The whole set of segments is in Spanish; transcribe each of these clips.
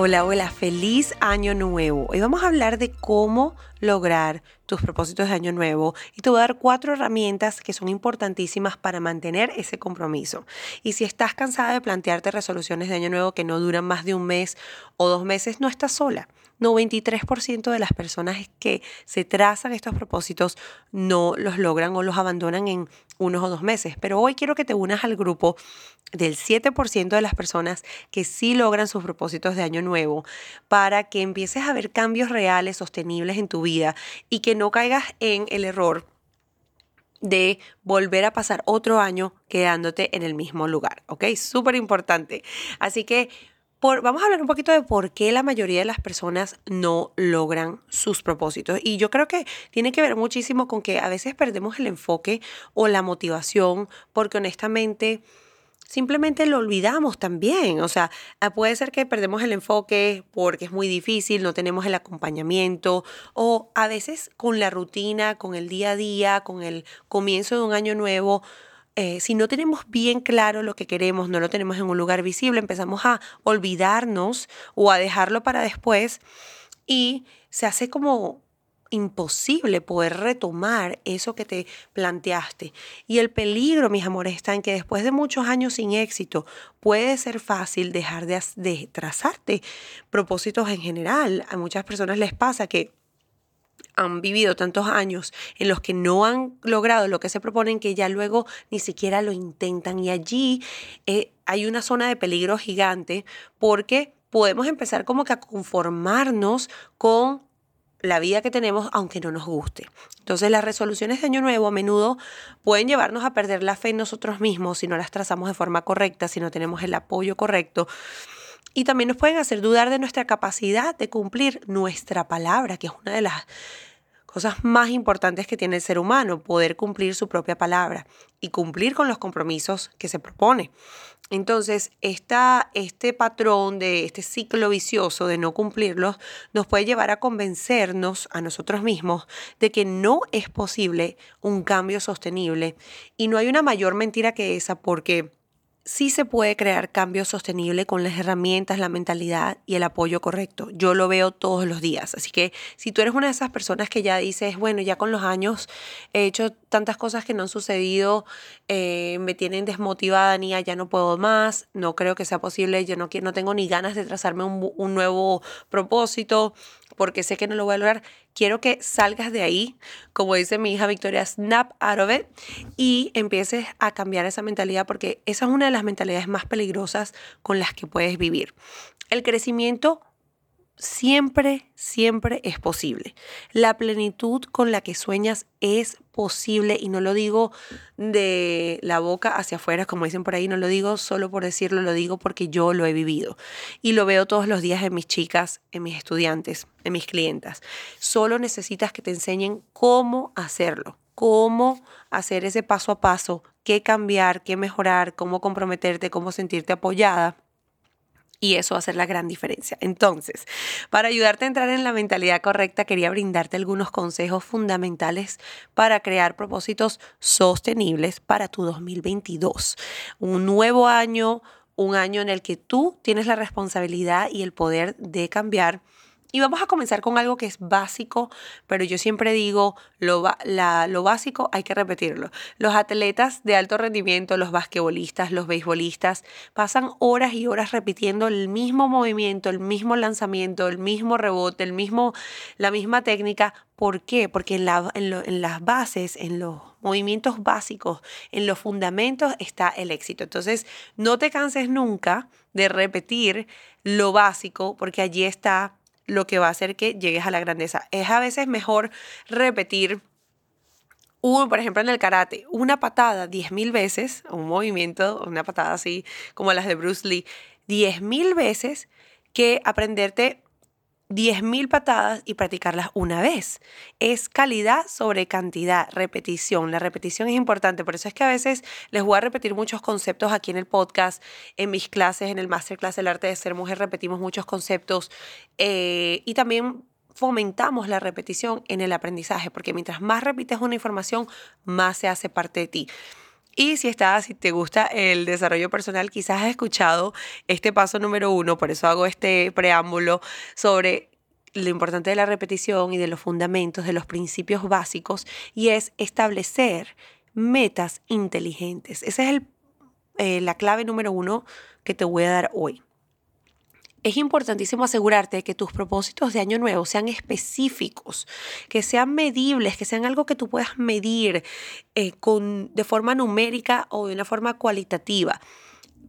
Hola, hola, feliz año nuevo. Hoy vamos a hablar de cómo lograr tus propósitos de año nuevo y te voy a dar cuatro herramientas que son importantísimas para mantener ese compromiso. Y si estás cansada de plantearte resoluciones de año nuevo que no duran más de un mes o dos meses, no estás sola. 93% de las personas que se trazan estos propósitos no los logran o los abandonan en unos o dos meses. Pero hoy quiero que te unas al grupo del 7% de las personas que sí logran sus propósitos de año nuevo para que empieces a ver cambios reales, sostenibles en tu vida y que no caigas en el error de volver a pasar otro año quedándote en el mismo lugar, ¿ok? Súper importante. Así que vamos a hablar un poquito de por qué la mayoría de las personas no logran sus propósitos. Y yo creo que tiene que ver muchísimo con que a veces perdemos el enfoque o la motivación porque honestamente simplemente lo olvidamos también. O sea, ah, puede ser que perdemos el enfoque porque es muy difícil, no tenemos el acompañamiento o a veces con la rutina, con el día a día, con el comienzo de un año nuevo eh, si no tenemos bien claro lo que queremos, no lo tenemos en un lugar visible, empezamos a olvidarnos o a dejarlo para después y se hace como imposible poder retomar eso que te planteaste. Y el peligro, mis amores, está en que después de muchos años sin éxito, puede ser fácil dejar de, de trazarte propósitos en general. A muchas personas les pasa que han vivido tantos años en los que no han logrado lo que se proponen que ya luego ni siquiera lo intentan y allí eh, hay una zona de peligro gigante porque podemos empezar como que a conformarnos con la vida que tenemos aunque no nos guste. Entonces las resoluciones de año nuevo a menudo pueden llevarnos a perder la fe en nosotros mismos si no las trazamos de forma correcta, si no tenemos el apoyo correcto y también nos pueden hacer dudar de nuestra capacidad de cumplir nuestra palabra, que es una de las cosas más importantes que tiene el ser humano, poder cumplir su propia palabra y cumplir con los compromisos que se propone. Entonces, esta, este patrón de este ciclo vicioso de no cumplirlos nos puede llevar a convencernos a nosotros mismos de que no es posible un cambio sostenible. Y no hay una mayor mentira que esa porque sí se puede crear cambio sostenible con las herramientas, la mentalidad y el apoyo correcto. Yo lo veo todos los días. Así que si tú eres una de esas personas que ya dices, bueno, ya con los años he hecho tantas cosas que no han sucedido, eh, me tienen desmotivada, ni ya no puedo más, no creo que sea posible, yo no, no tengo ni ganas de trazarme un, un nuevo propósito, porque sé que no lo voy a lograr. Quiero que salgas de ahí, como dice mi hija Victoria, snap out of it y empieces a cambiar esa mentalidad porque esa es una de las mentalidades más peligrosas con las que puedes vivir. El crecimiento siempre, siempre es posible. La plenitud con la que sueñas es posible y no lo digo de la boca hacia afuera, como dicen por ahí, no lo digo solo por decirlo, lo digo porque yo lo he vivido y lo veo todos los días en mis chicas, en mis estudiantes, en mis clientas. Solo necesitas que te enseñen cómo hacerlo, cómo hacer ese paso a paso, qué cambiar, qué mejorar, cómo comprometerte, cómo sentirte apoyada y eso va a ser la gran diferencia. Entonces, para ayudarte a entrar en la mentalidad correcta, quería brindarte algunos consejos fundamentales para crear propósitos sostenibles para tu 2022. Un nuevo año, un año en el que tú tienes la responsabilidad y el poder de cambiar y vamos a comenzar con algo que es básico, pero yo siempre digo, lo, lo básico hay que repetirlo. Los atletas de alto rendimiento, los basquetbolistas, los beisbolistas, pasan horas y horas repitiendo el mismo movimiento, el mismo lanzamiento, el mismo rebote, el mismo, la misma técnica. ¿Por qué? Porque en, en las bases, en los movimientos básicos, en los fundamentos está el éxito. Entonces, no te canses nunca de repetir lo básico, porque allí está lo que va a hacer que llegues a la grandeza. Es a veces mejor repetir un, por ejemplo, en el karate, una patada 10.000 veces, un movimiento, una patada así como las de Bruce Lee, 10.000 veces que aprenderte 10.000 patadas y practicarlas una vez. Es calidad sobre cantidad, repetición. La repetición es importante, por eso es que a veces les voy a repetir muchos conceptos aquí en el podcast, en mis clases, en el masterclass del arte de ser mujer, repetimos muchos conceptos eh, y también fomentamos la repetición en el aprendizaje, porque mientras más repites una información, más se hace parte de ti. Y si estás, si te gusta el desarrollo personal, quizás has escuchado este paso número uno, por eso hago este preámbulo sobre lo importante de la repetición y de los fundamentos, de los principios básicos, y es establecer metas inteligentes. Esa es eh, la clave número uno que te voy a dar hoy es importantísimo asegurarte de que tus propósitos de año nuevo sean específicos, que sean medibles, que sean algo que tú puedas medir eh, con, de forma numérica o de una forma cualitativa,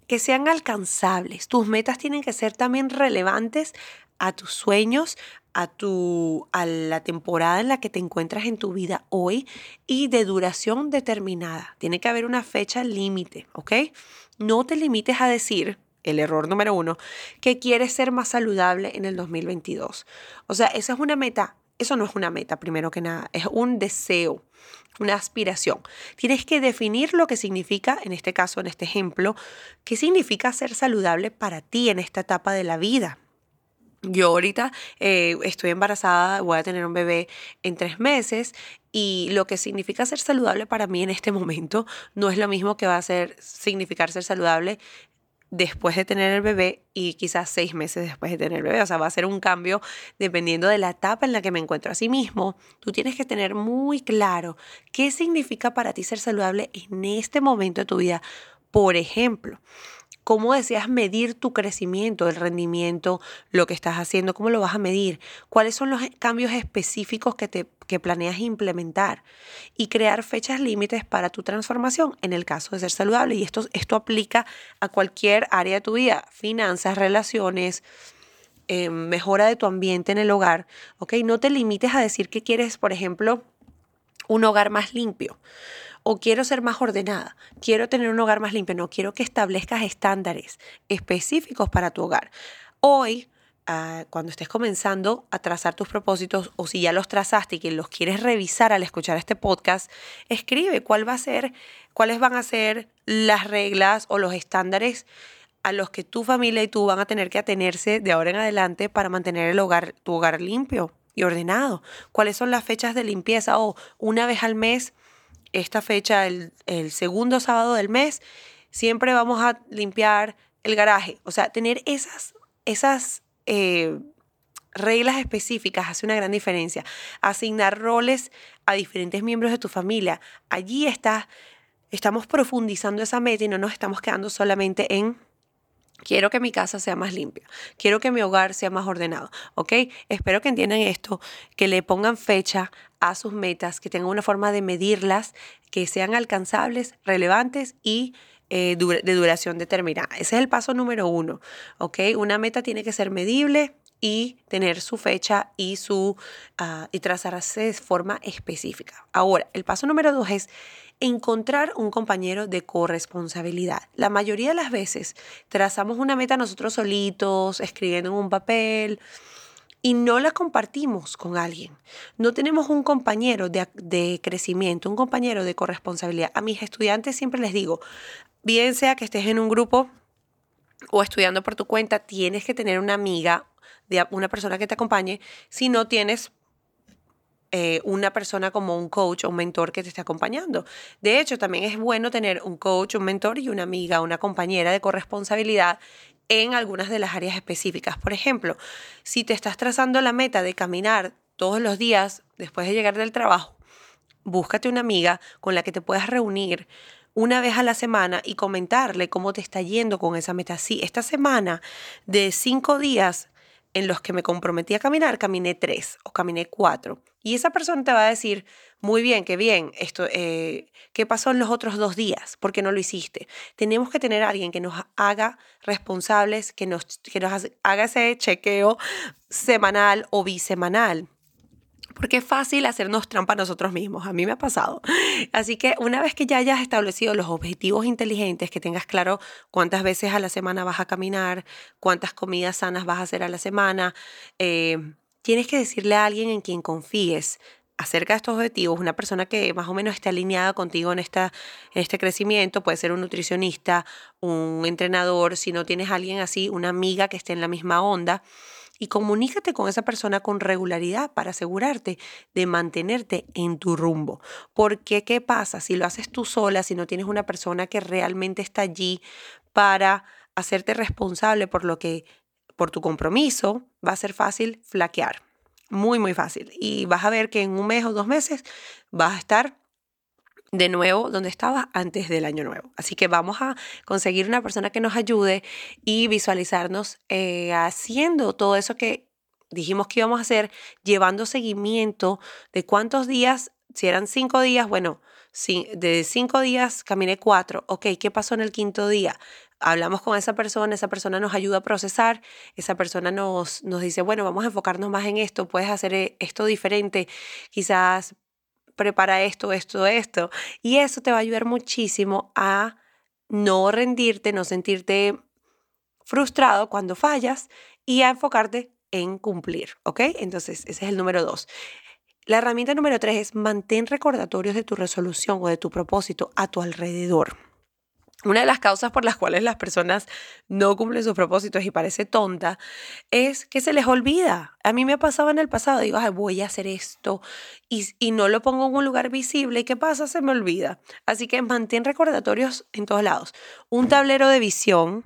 que sean alcanzables. Tus metas tienen que ser también relevantes a tus sueños, a, tu, a la temporada en la que te encuentras en tu vida hoy y de duración determinada. Tiene que haber una fecha límite, ¿ok? No te limites a decir, el error número uno, que quieres ser más saludable en el 2022. O sea, esa es una meta. Eso no es una meta, primero que nada, es un deseo, una aspiración. Tienes que definir lo que significa, en este caso, en este ejemplo, qué significa ser saludable para ti en esta etapa de la vida. Yo ahorita eh, estoy embarazada, voy a tener un bebé en tres meses y lo que significa ser saludable para mí en este momento no es lo mismo que va a ser, significar ser saludable después de tener el bebé y quizás seis meses después de tener el bebé. O sea, va a ser un cambio dependiendo de la etapa en la que me encuentro. Asimismo, tú tienes que tener muy claro qué significa para ti ser saludable en este momento de tu vida. Por ejemplo, cómo deseas medir tu crecimiento, el rendimiento, lo que estás haciendo, cómo lo vas a medir, cuáles son los cambios específicos que, te, que planeas implementar y crear fechas límites para tu transformación en el caso de ser saludable. Y esto, esto aplica a cualquier área de tu vida, finanzas, relaciones, eh, mejora de tu ambiente en el hogar, ¿ok? No te limites a decir que quieres, por ejemplo, un hogar más limpio o quiero ser más ordenada, quiero tener un hogar más limpio, no quiero que establezcas estándares específicos para tu hogar. Hoy, ah, cuando estés comenzando a trazar tus propósitos o si ya los trazaste y que los quieres revisar al escuchar este podcast, escribe cuál va a ser, cuáles van a ser las reglas o los estándares a los que tu familia y tú van a tener que atenerse de ahora en adelante para mantener el hogar, tu hogar limpio y ordenado. ¿Cuáles son las fechas de limpieza? O una vez al mes esta fecha, el, segundo sábado del mes, siempre vamos a limpiar el garaje. O sea, tener esas, esas eh, reglas específicas hace una gran diferencia. Asignar roles a diferentes miembros de tu familia. Allí está, estamos profundizando esa meta y no nos estamos quedando solamente en Quiero que mi casa sea más limpia. Quiero que mi hogar sea más ordenado. ¿Ok? Espero que entiendan esto, que le pongan fecha a sus metas, que tengan una forma de medirlas, que sean alcanzables, relevantes y eh, de duración determinada. Ese es el paso número uno. ¿Ok? Una meta tiene que ser medible, y tener su fecha y, su, uh, y trazarse de forma específica. Ahora, el paso número dos es encontrar un compañero de corresponsabilidad. La mayoría de las veces trazamos una meta nosotros solitos, escribiendo en un papel, y no la compartimos con alguien. No tenemos un compañero de, de, crecimiento, un compañero de corresponsabilidad. A mis estudiantes siempre les digo, bien sea que estés en un grupo o estudiando por tu cuenta, tienes que tener una amiga, de una persona que te acompañe. Si no tienes eh, una persona como un coach o un mentor que te esté acompañando. De hecho, también es bueno tener un coach, un mentor y una amiga, una compañera de corresponsabilidad en algunas de las áreas específicas. Por ejemplo, si te estás trazando la meta de caminar todos los días después de llegar del trabajo, búscate una amiga con la que te puedas reunir una vez a la semana y comentarle cómo te está yendo con esa meta. Sí, esta semana de cinco días en los que me comprometí a caminar, caminé tres o caminé cuatro. Y esa persona te va a decir, muy bien, qué bien, esto, eh, ¿qué pasó en los otros dos días? ¿Por qué no lo hiciste? Tenemos que tener alguien que nos haga responsables, que nos, que nos haga ese chequeo semanal o bisemanal. Porque es fácil hacernos trampa nosotros mismos. A mí me ha pasado. Así que una vez que ya hayas establecido los objetivos inteligentes, que tengas claro cuántas veces a la semana vas a caminar, cuántas comidas sanas vas a hacer a la semana, eh, tienes que decirle a alguien en quien confíes acerca de estos objetivos, una persona que más o menos esté alineada contigo en, esta, en este crecimiento, puede ser un nutricionista, un entrenador, si no tienes alguien así, una amiga que esté en la misma onda y comunícate con esa persona con regularidad para asegurarte de mantenerte en tu rumbo. Porque, ¿qué pasa? Si lo haces tú sola, si no tienes una persona que realmente está allí para hacerte responsable por lo que, por tu compromiso, va a ser fácil flaquear. Muy, muy fácil. Y vas a ver que en un mes o dos meses vas a estar de nuevo donde estaba antes del año nuevo. Así que vamos a conseguir una persona que nos ayude y visualizarnos eh, haciendo todo eso que dijimos que íbamos a hacer, llevando seguimiento de cuántos días, si eran cinco días, bueno, si, de cinco días caminé cuatro, ok, ¿qué pasó en el quinto día? Hablamos con esa persona, esa persona nos ayuda a procesar, esa persona nos, nos dice, bueno, vamos a enfocarnos más en esto, puedes hacer eh, esto diferente, quizás prepara esto, esto, esto. Y eso te va a ayudar muchísimo a no rendirte, no sentirte frustrado cuando fallas y a enfocarte en cumplir, ¿ok? Entonces, ese es el número dos. La herramienta número tres es mantén recordatorios de tu resolución o de tu propósito a tu alrededor. Una de las causas por las cuales las personas no cumplen sus propósitos y parece tonta es que se les olvida. A mí me ha pasado en el pasado, digo, voy a hacer esto y, y no lo pongo en un lugar visible y ¿qué pasa? Se me olvida. Así que mantén recordatorios en todos lados. Un tablero de visión,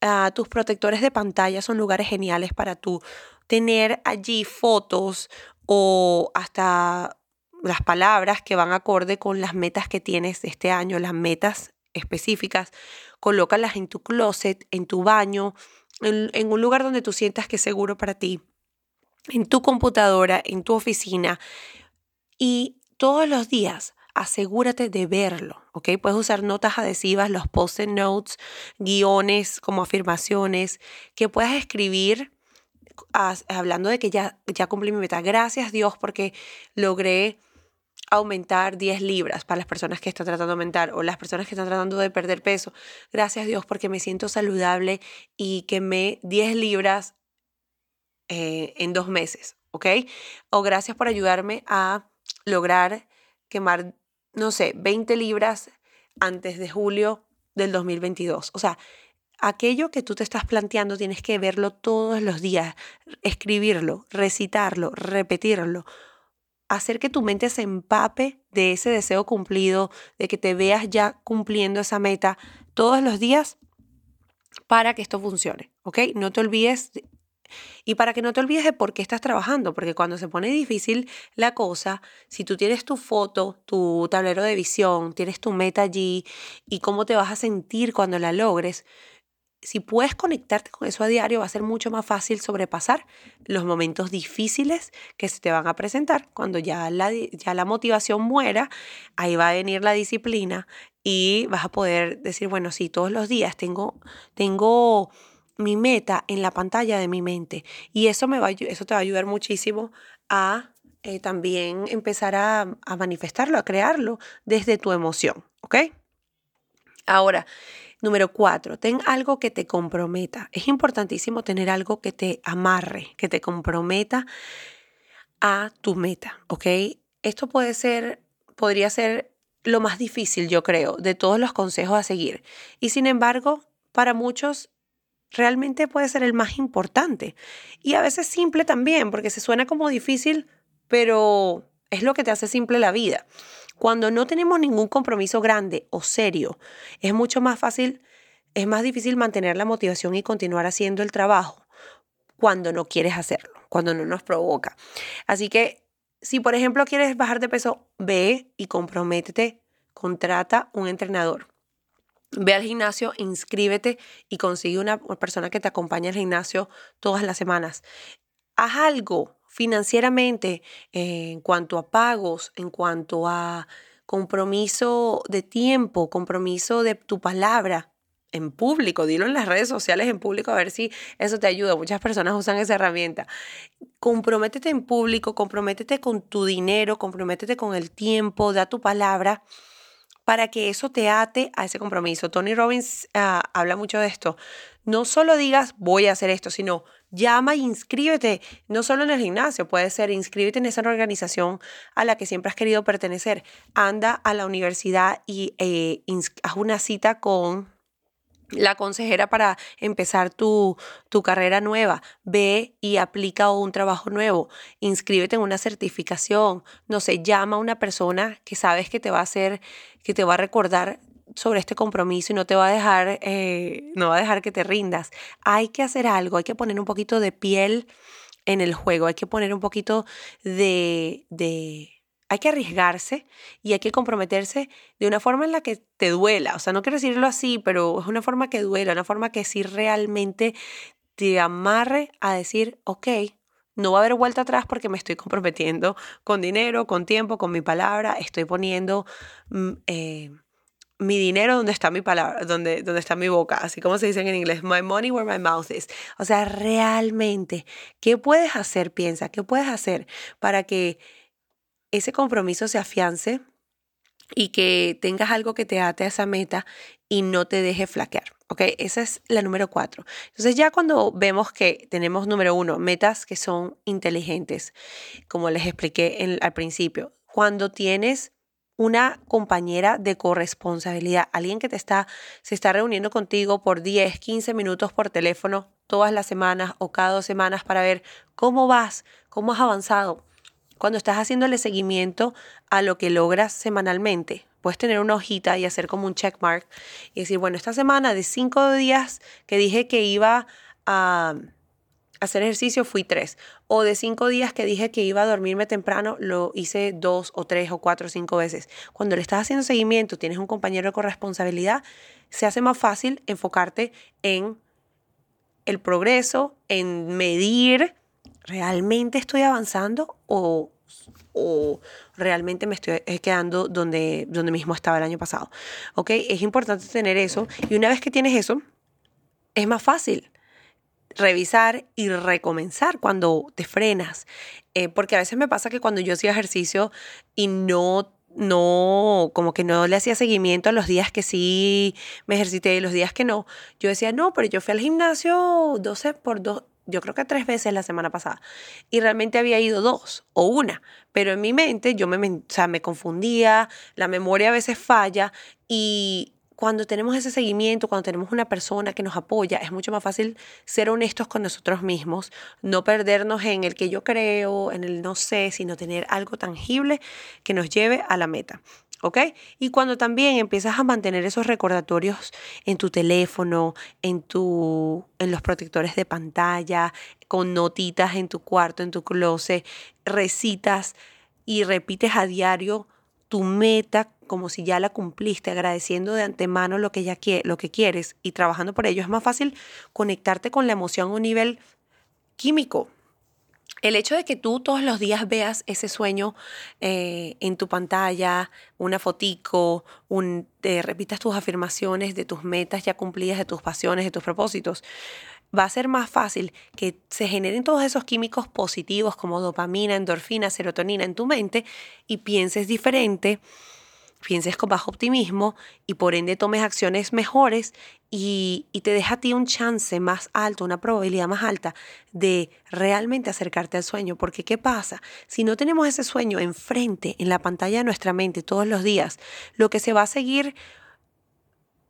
uh, tus protectores de pantalla son lugares geniales para tú tener allí fotos o hasta las palabras que van acorde con las metas que tienes este año, las metas específicas, colócalas en tu closet, en tu baño, en, un lugar donde tú sientas que es seguro para ti, en tu computadora, en tu oficina. Y todos los días asegúrate de verlo, ¿ok? Puedes usar notas adhesivas, los post-it notes, guiones como afirmaciones, que puedas escribir hablando de que ya, ya cumplí mi meta. Gracias Dios porque logré aumentar 10 libras para las personas que están tratando de aumentar o las personas que están tratando de perder peso. Gracias Dios porque me siento saludable y quemé 10 libras eh, en dos meses, ¿ok? O gracias por ayudarme a lograr quemar, no sé, 20 libras antes de julio del 2022. O sea, aquello que tú te estás planteando tienes que verlo todos los días, escribirlo, recitarlo, repetirlo, hacer que tu mente se empape de ese deseo cumplido, de que te veas ya cumpliendo esa meta todos los días para que esto funcione. No te olvides y para que no te olvides de por qué estás trabajando, porque cuando se pone difícil la cosa, si tú tienes tu foto, tu tablero de visión, tienes tu meta allí y cómo te vas a sentir cuando la logres, si puedes conectarte con eso a diario, va a ser mucho más fácil sobrepasar los momentos difíciles que se te van a presentar. Cuando ya la, ya la motivación muera, ahí va a venir la disciplina y vas a poder decir, bueno, sí, todos los días tengo, tengo mi meta en la pantalla de mi mente. Y eso, me va, eso te va a ayudar muchísimo a eh, también empezar a, a manifestarlo, a crearlo desde tu emoción, ¿ok? Ahora, Número cuatro, ten algo que te comprometa. Es importantísimo tener algo que te amarre, que te comprometa a tu meta, ¿ok? Esto puede ser, podría ser lo más difícil, yo creo, de todos los consejos a seguir. Y sin embargo, para muchos realmente puede ser el más importante. Y a veces simple también, porque se suena como difícil, pero es lo que te hace simple la vida. Cuando no tenemos ningún compromiso grande o serio, es mucho más fácil, es más difícil mantener la motivación y continuar haciendo el trabajo cuando no quieres hacerlo, cuando no nos provoca. Así que si por ejemplo quieres bajar de peso, ve y comprométete, contrata un entrenador. Ve al gimnasio, inscríbete y consigue una persona que te acompañe al gimnasio todas las semanas. Haz algo financieramente, en cuanto a pagos, en cuanto a compromiso de tiempo, compromiso de tu palabra, en público, dilo en las redes sociales en público a ver si eso te ayuda. Muchas personas usan esa herramienta. Comprométete en público, comprométete con tu dinero, comprométete con el tiempo, da tu palabra para que eso te ate a ese compromiso. Tony Robbins ah, habla mucho de esto. No solo digas voy a hacer esto, sino llama e inscríbete, no solo en el gimnasio, puede ser inscríbete en esa organización a la que siempre has querido pertenecer. Anda a la universidad y eh, haz una cita con la consejera para empezar tu, tu, carrera nueva. Ve y aplica un trabajo nuevo. Inscríbete en una certificación. No sé, llama a una persona que sabes que te va a hacer, que te va a recordar sobre este compromiso y no te va a dejar, eh, no va a dejar que te rindas. Hay que hacer algo, hay que poner un poquito de piel en el juego, hay que poner un poquito de, de hay que arriesgarse y hay que comprometerse de una forma en la que te duela. O sea, no quiero decirlo así, pero es una forma que duela, una forma que sí realmente te amarre a decir, ok, no va a haber vuelta atrás porque me estoy comprometiendo con dinero, con tiempo, con mi palabra, estoy poniendo mm, eh, mi dinero donde está mi palabra, donde, donde está mi boca, así como se dice en inglés, my money where my mouth is. O sea, realmente, ¿qué puedes hacer? Piensa, ¿qué puedes hacer para que ese compromiso se afiance y que tengas algo que te ate a esa meta y no te deje flaquear. ¿Ok? Esa es la número cuatro. Entonces ya cuando vemos que tenemos número uno, metas que son inteligentes, como les expliqué al principio, cuando tienes una compañera de corresponsabilidad, alguien que te está, se está reuniendo contigo por 10, 15 minutos por teléfono todas las semanas o cada dos semanas para ver cómo vas, cómo has avanzado, cuando estás haciéndole seguimiento a lo que logras semanalmente. Puedes tener una hojita y hacer como un checkmark y decir, bueno, esta semana de cinco días que dije que iba a hacer ejercicio fui tres. O de cinco días que dije que iba a dormirme temprano, lo hice dos o tres o cuatro o cinco veces. Cuando le estás haciendo seguimiento, tienes un compañero de corresponsabilidad, se hace más fácil enfocarte en el progreso, en medir ¿realmente estoy avanzando o, o realmente me estoy quedando donde, donde mismo estaba el año pasado? ¿Ok? Es importante tener eso y una vez que tienes eso, es más fácil revisar y recomenzar cuando te frenas. Eh, porque a veces me pasa que cuando yo hacía ejercicio y no no, como que no le hacía seguimiento a los días que sí me ejercité y los días que no. Yo decía, no, pero yo fui al gimnasio 12 por 2, yo creo que tres veces la semana pasada y realmente había ido dos o una, pero en mi mente yo me, me confundía, la memoria a veces falla y cuando tenemos ese seguimiento, cuando tenemos una persona que nos apoya, es mucho más fácil ser honestos con nosotros mismos, no perdernos en el que yo creo, en el no sé, sino tener algo tangible que nos lleve a la meta. ¿ok? Y cuando también empiezas a mantener esos recordatorios en tu teléfono, en, tu, en los protectores de pantalla, con notitas en tu cuarto, en tu closet, recitas y repites a diario tu meta como si ya la cumpliste, agradeciendo de antemano lo que, ya lo que quieres y trabajando por ello, es más fácil conectarte con la emoción a un nivel químico, el hecho de que tú todos los días veas ese sueño eh, en tu pantalla, una fotico, un, repitas tus afirmaciones de tus metas ya cumplidas, de tus pasiones, de tus propósitos, va a ser más fácil que se generen todos esos químicos positivos como dopamina, endorfina, serotonina en tu mente y pienses diferente pienses con bajo optimismo y por ende tomes acciones mejores y, te deja a ti un chance más alto, una probabilidad más alta de realmente acercarte al sueño. Porque ¿qué pasa? Si no tenemos ese sueño enfrente, en la pantalla de nuestra mente todos los días, lo que se va a seguir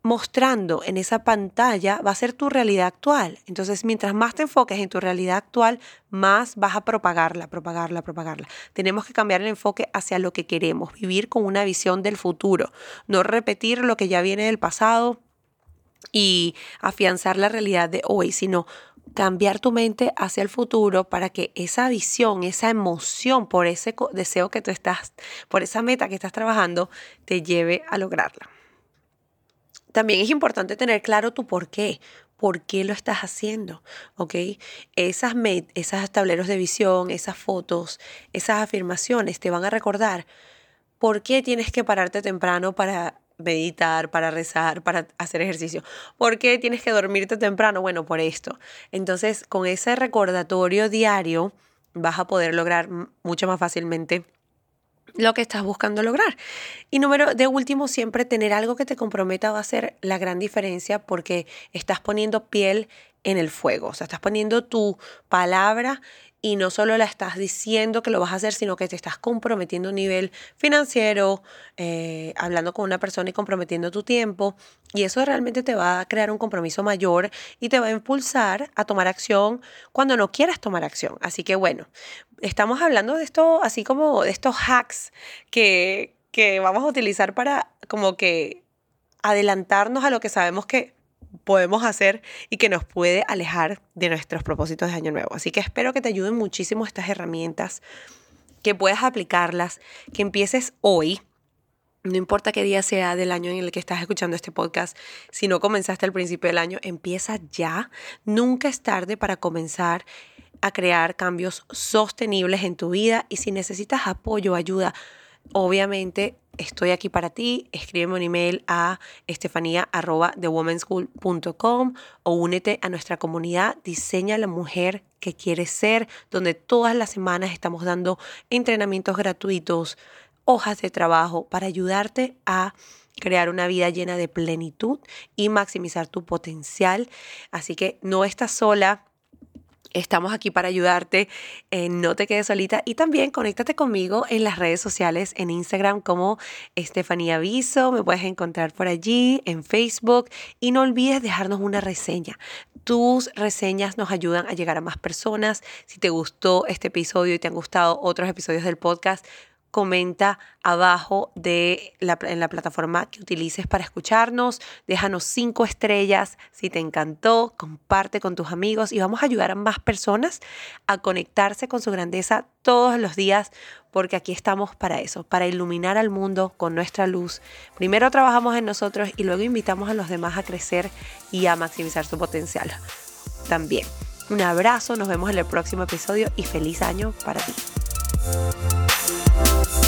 mostrando en esa pantalla va a ser tu realidad actual. Entonces, mientras más te enfoques en tu realidad actual, más vas a propagarla, propagarla, propagarla. Tenemos que cambiar el enfoque hacia lo que queremos, vivir con una visión del futuro, no repetir lo que ya viene del pasado y afianzar la realidad de hoy, sino cambiar tu mente hacia el futuro para que esa visión, esa emoción por ese deseo que tú estás, por esa meta que estás trabajando, te lleve a lograrla. También es importante tener claro tu por qué, por qué lo estás haciendo, ¿ok? Esas, esas tableros de visión, esas fotos, esas afirmaciones te van a recordar por qué tienes que pararte temprano para meditar, para rezar, para hacer ejercicio. ¿Por qué tienes que dormirte temprano? Bueno, por esto. Entonces, con ese recordatorio diario vas a poder lograr mucho más fácilmente lo que estás buscando lograr. Y número de último, siempre tener algo que te comprometa va a ser la gran diferencia porque estás poniendo piel en el fuego, o sea, estás poniendo tu palabra y no solo la estás diciendo que lo vas a hacer, sino que te estás comprometiendo a un nivel financiero, eh, hablando con una persona y comprometiendo tu tiempo. Y eso realmente te va a crear un compromiso mayor y te va a impulsar a tomar acción cuando no quieras tomar acción. Así que bueno, estamos hablando de esto, así como de estos hacks que, que vamos a utilizar para como que adelantarnos a lo que sabemos que podemos hacer y que nos puede alejar de nuestros propósitos de año nuevo. Así que espero que te ayuden muchísimo estas herramientas, que puedas aplicarlas, que empieces hoy. No importa qué día sea del año en el que estás escuchando este podcast, si no comenzaste al principio del año, empieza ya. Nunca es tarde para comenzar a crear cambios sostenibles en tu vida y si necesitas apoyo, ayuda, obviamente estoy aquí para ti. Escríbeme un email a estefanía.thewomenschool.com o únete a nuestra comunidad Diseña la Mujer que quieres ser, donde todas las semanas estamos dando entrenamientos gratuitos, hojas de trabajo para ayudarte a crear una vida llena de plenitud y maximizar tu potencial. Así que no estás sola Estamos aquí para ayudarte, eh, no te quedes solita y también conéctate conmigo en las redes sociales, en Instagram como Estefanía Viso, me puedes encontrar por allí, en Facebook y no olvides dejarnos una reseña. Tus reseñas nos ayudan a llegar a más personas. Si te gustó este episodio y te han gustado otros episodios del podcast, comenta abajo de la, en la plataforma que utilices para escucharnos. Déjanos cinco estrellas si te encantó. Comparte con tus amigos y vamos a ayudar a más personas a conectarse con su grandeza todos los días porque aquí estamos para eso, para iluminar al mundo con nuestra luz. Primero trabajamos en nosotros y luego invitamos a los demás a crecer y a maximizar su potencial también. Un abrazo, nos vemos en el próximo episodio y feliz año para ti. Bye.